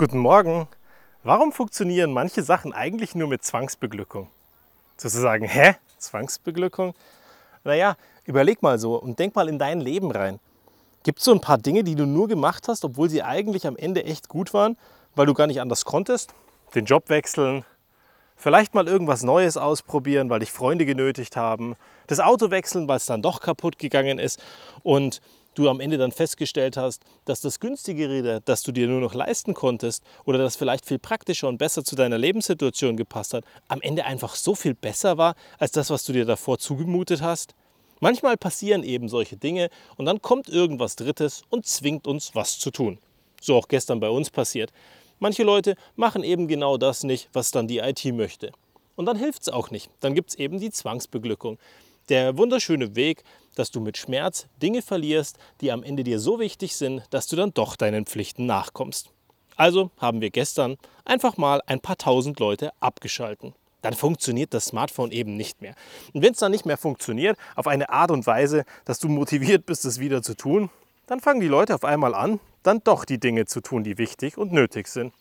Guten Morgen. Warum funktionieren manche Sachen eigentlich nur mit Zwangsbeglückung? Sozusagen, hä? Zwangsbeglückung? Naja, überleg mal so und denk mal in dein Leben rein. Gibt es so ein paar Dinge, die du nur gemacht hast, obwohl sie eigentlich am Ende echt gut waren, weil du gar nicht anders konntest? Den Job wechseln, vielleicht mal irgendwas Neues ausprobieren, weil dich Freunde genötigt haben, das Auto wechseln, weil es dann doch kaputt gegangen ist und du am Ende dann festgestellt hast, dass das günstigere, das du dir nur noch leisten konntest oder das vielleicht viel praktischer und besser zu deiner Lebenssituation gepasst hat, am Ende einfach so viel besser war als das, was du dir davor zugemutet hast? Manchmal passieren eben solche Dinge und dann kommt irgendwas Drittes und zwingt uns, was zu tun. So auch gestern bei uns passiert. Manche Leute machen eben genau das nicht, was dann die IT möchte. Und dann hilft es auch nicht. Dann gibt es eben die Zwangsbeglückung. Der wunderschöne Weg, dass du mit Schmerz Dinge verlierst, die am Ende dir so wichtig sind, dass du dann doch deinen Pflichten nachkommst. Also haben wir gestern einfach mal ein paar tausend Leute abgeschalten. Dann funktioniert das Smartphone eben nicht mehr. Und wenn es dann nicht mehr funktioniert, auf eine Art und Weise, dass du motiviert bist, es wieder zu tun, dann fangen die Leute auf einmal an, dann doch die Dinge zu tun, die wichtig und nötig sind.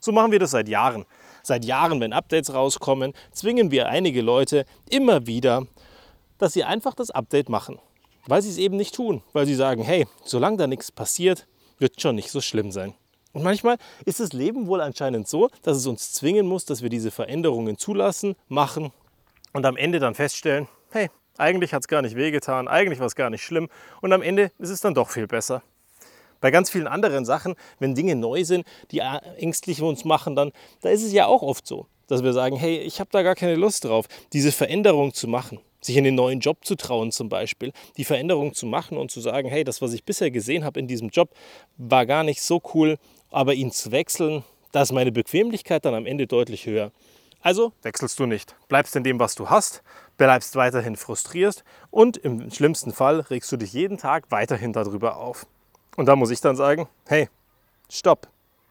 So machen wir das seit Jahren. Seit Jahren, wenn Updates rauskommen, zwingen wir einige Leute immer wieder dass sie einfach das Update machen. Weil sie es eben nicht tun. Weil sie sagen, hey, solange da nichts passiert, wird schon nicht so schlimm sein. Und manchmal ist das Leben wohl anscheinend so, dass es uns zwingen muss, dass wir diese Veränderungen zulassen, machen und am Ende dann feststellen, hey, eigentlich hat es gar nicht wehgetan, eigentlich war es gar nicht schlimm und am Ende ist es dann doch viel besser. Bei ganz vielen anderen Sachen, wenn Dinge neu sind, die ängstlich uns machen, dann da ist es ja auch oft so, dass wir sagen, hey, ich habe da gar keine Lust drauf, diese Veränderung zu machen sich in den neuen Job zu trauen zum Beispiel, die Veränderung zu machen und zu sagen, hey, das, was ich bisher gesehen habe in diesem Job, war gar nicht so cool, aber ihn zu wechseln, da ist meine Bequemlichkeit dann am Ende deutlich höher. Also wechselst du nicht, bleibst in dem, was du hast, bleibst weiterhin frustriert und im schlimmsten Fall regst du dich jeden Tag weiterhin darüber auf. Und da muss ich dann sagen, hey, stopp,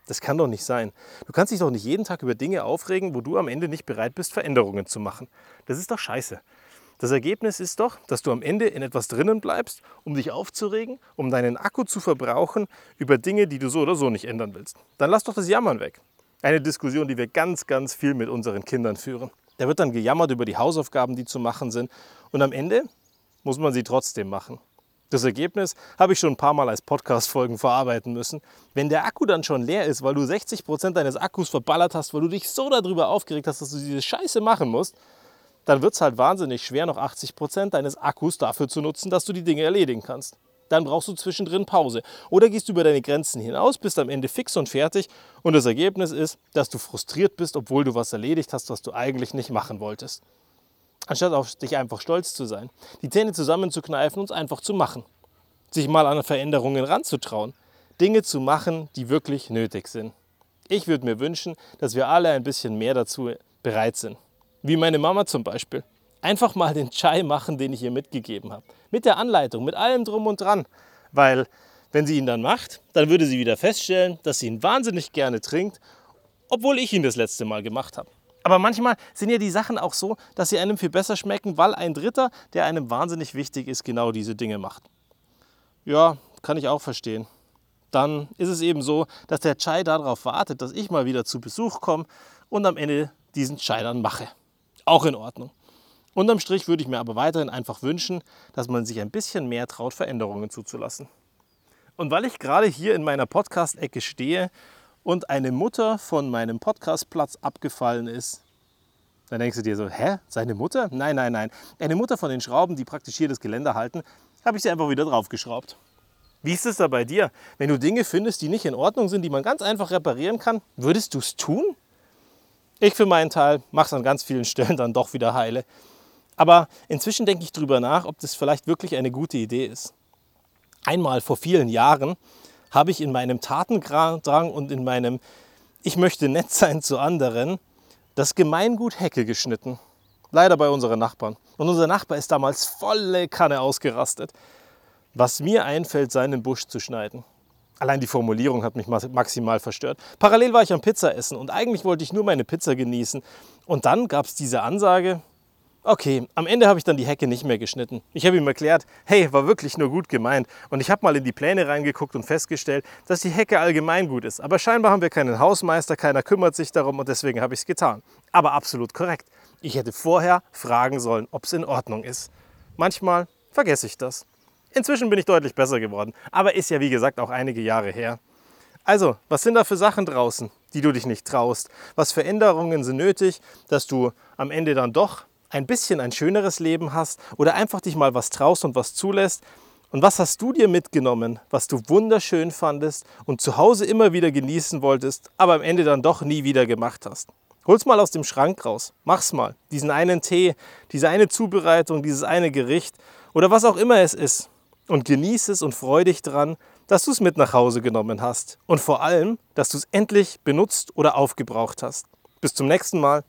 das kann doch nicht sein. Du kannst dich doch nicht jeden Tag über Dinge aufregen, wo du am Ende nicht bereit bist, Veränderungen zu machen. Das ist doch scheiße. Das Ergebnis ist doch, dass du am Ende in etwas drinnen bleibst, um dich aufzuregen, um deinen Akku zu verbrauchen über Dinge, die du so oder so nicht ändern willst. Dann lass doch das Jammern weg. Eine Diskussion, die wir ganz, ganz viel mit unseren Kindern führen. Da wird dann gejammert über die Hausaufgaben, die zu machen sind. Und am Ende muss man sie trotzdem machen. Das Ergebnis habe ich schon ein paar Mal als Podcast-Folgen verarbeiten müssen. Wenn der Akku dann schon leer ist, weil du 60 Prozent deines Akkus verballert hast, weil du dich so darüber aufgeregt hast, dass du diese Scheiße machen musst, dann wird es halt wahnsinnig schwer, noch 80 Prozent deines Akkus dafür zu nutzen, dass du die Dinge erledigen kannst. Dann brauchst du zwischendrin Pause. Oder gehst du über deine Grenzen hinaus, bist am Ende fix und fertig und das Ergebnis ist, dass du frustriert bist, obwohl du was erledigt hast, was du eigentlich nicht machen wolltest. Anstatt auf dich einfach stolz zu sein, die Zähne zusammenzukneifen und es einfach zu machen. Sich mal an Veränderungen ranzutrauen. Dinge zu machen, die wirklich nötig sind. Ich würde mir wünschen, dass wir alle ein bisschen mehr dazu bereit sind. Wie meine Mama zum Beispiel. Einfach mal den Chai machen, den ich ihr mitgegeben habe. Mit der Anleitung, mit allem drum und dran. Weil wenn sie ihn dann macht, dann würde sie wieder feststellen, dass sie ihn wahnsinnig gerne trinkt, obwohl ich ihn das letzte Mal gemacht habe. Aber manchmal sind ja die Sachen auch so, dass sie einem viel besser schmecken, weil ein Dritter, der einem wahnsinnig wichtig ist, genau diese Dinge macht. Ja, kann ich auch verstehen. Dann ist es eben so, dass der Chai darauf wartet, dass ich mal wieder zu Besuch komme und am Ende diesen Chai dann mache auch in Ordnung. Unterm Strich würde ich mir aber weiterhin einfach wünschen, dass man sich ein bisschen mehr traut, Veränderungen zuzulassen. Und weil ich gerade hier in meiner Podcast-Ecke stehe und eine Mutter von meinem Podcastplatz abgefallen ist, dann denkst du dir so, hä, seine Mutter? Nein, nein, nein. Eine Mutter von den Schrauben, die praktisch hier das Geländer halten, habe ich sie einfach wieder draufgeschraubt. Wie ist es da bei dir? Wenn du Dinge findest, die nicht in Ordnung sind, die man ganz einfach reparieren kann, würdest du es tun? Ich für meinen Teil mache es an ganz vielen Stellen dann doch wieder heile. Aber inzwischen denke ich darüber nach, ob das vielleicht wirklich eine gute Idee ist. Einmal vor vielen Jahren habe ich in meinem Tatendrang und in meinem Ich möchte nett sein zu anderen das Gemeingut Hecke geschnitten. Leider bei unseren Nachbarn. Und unser Nachbar ist damals volle Kanne ausgerastet. Was mir einfällt, seinen Busch zu schneiden. Allein die Formulierung hat mich maximal verstört. Parallel war ich am Pizza essen und eigentlich wollte ich nur meine Pizza genießen. Und dann gab es diese Ansage, Okay, am Ende habe ich dann die Hecke nicht mehr geschnitten. Ich habe ihm erklärt, hey, war wirklich nur gut gemeint. Und ich habe mal in die Pläne reingeguckt und festgestellt, dass die Hecke allgemein gut ist. Aber scheinbar haben wir keinen Hausmeister, keiner kümmert sich darum und deswegen habe ich es getan. Aber absolut korrekt. Ich hätte vorher fragen sollen, ob es in Ordnung ist. Manchmal vergesse ich das. Inzwischen bin ich deutlich besser geworden, aber ist ja wie gesagt auch einige Jahre her. Also, was sind da für Sachen draußen, die du dich nicht traust? Was für Änderungen sind nötig, dass du am Ende dann doch ein bisschen ein schöneres Leben hast oder einfach dich mal was traust und was zulässt. Und was hast du dir mitgenommen, was du wunderschön fandest und zu Hause immer wieder genießen wolltest, aber am Ende dann doch nie wieder gemacht hast? Hol's mal aus dem Schrank raus. Mach's mal. Diesen einen Tee, diese eine Zubereitung, dieses eine Gericht oder was auch immer es ist. Und genieß es und freu dich dran, dass du es mit nach Hause genommen hast. Und vor allem, dass du es endlich benutzt oder aufgebraucht hast. Bis zum nächsten Mal.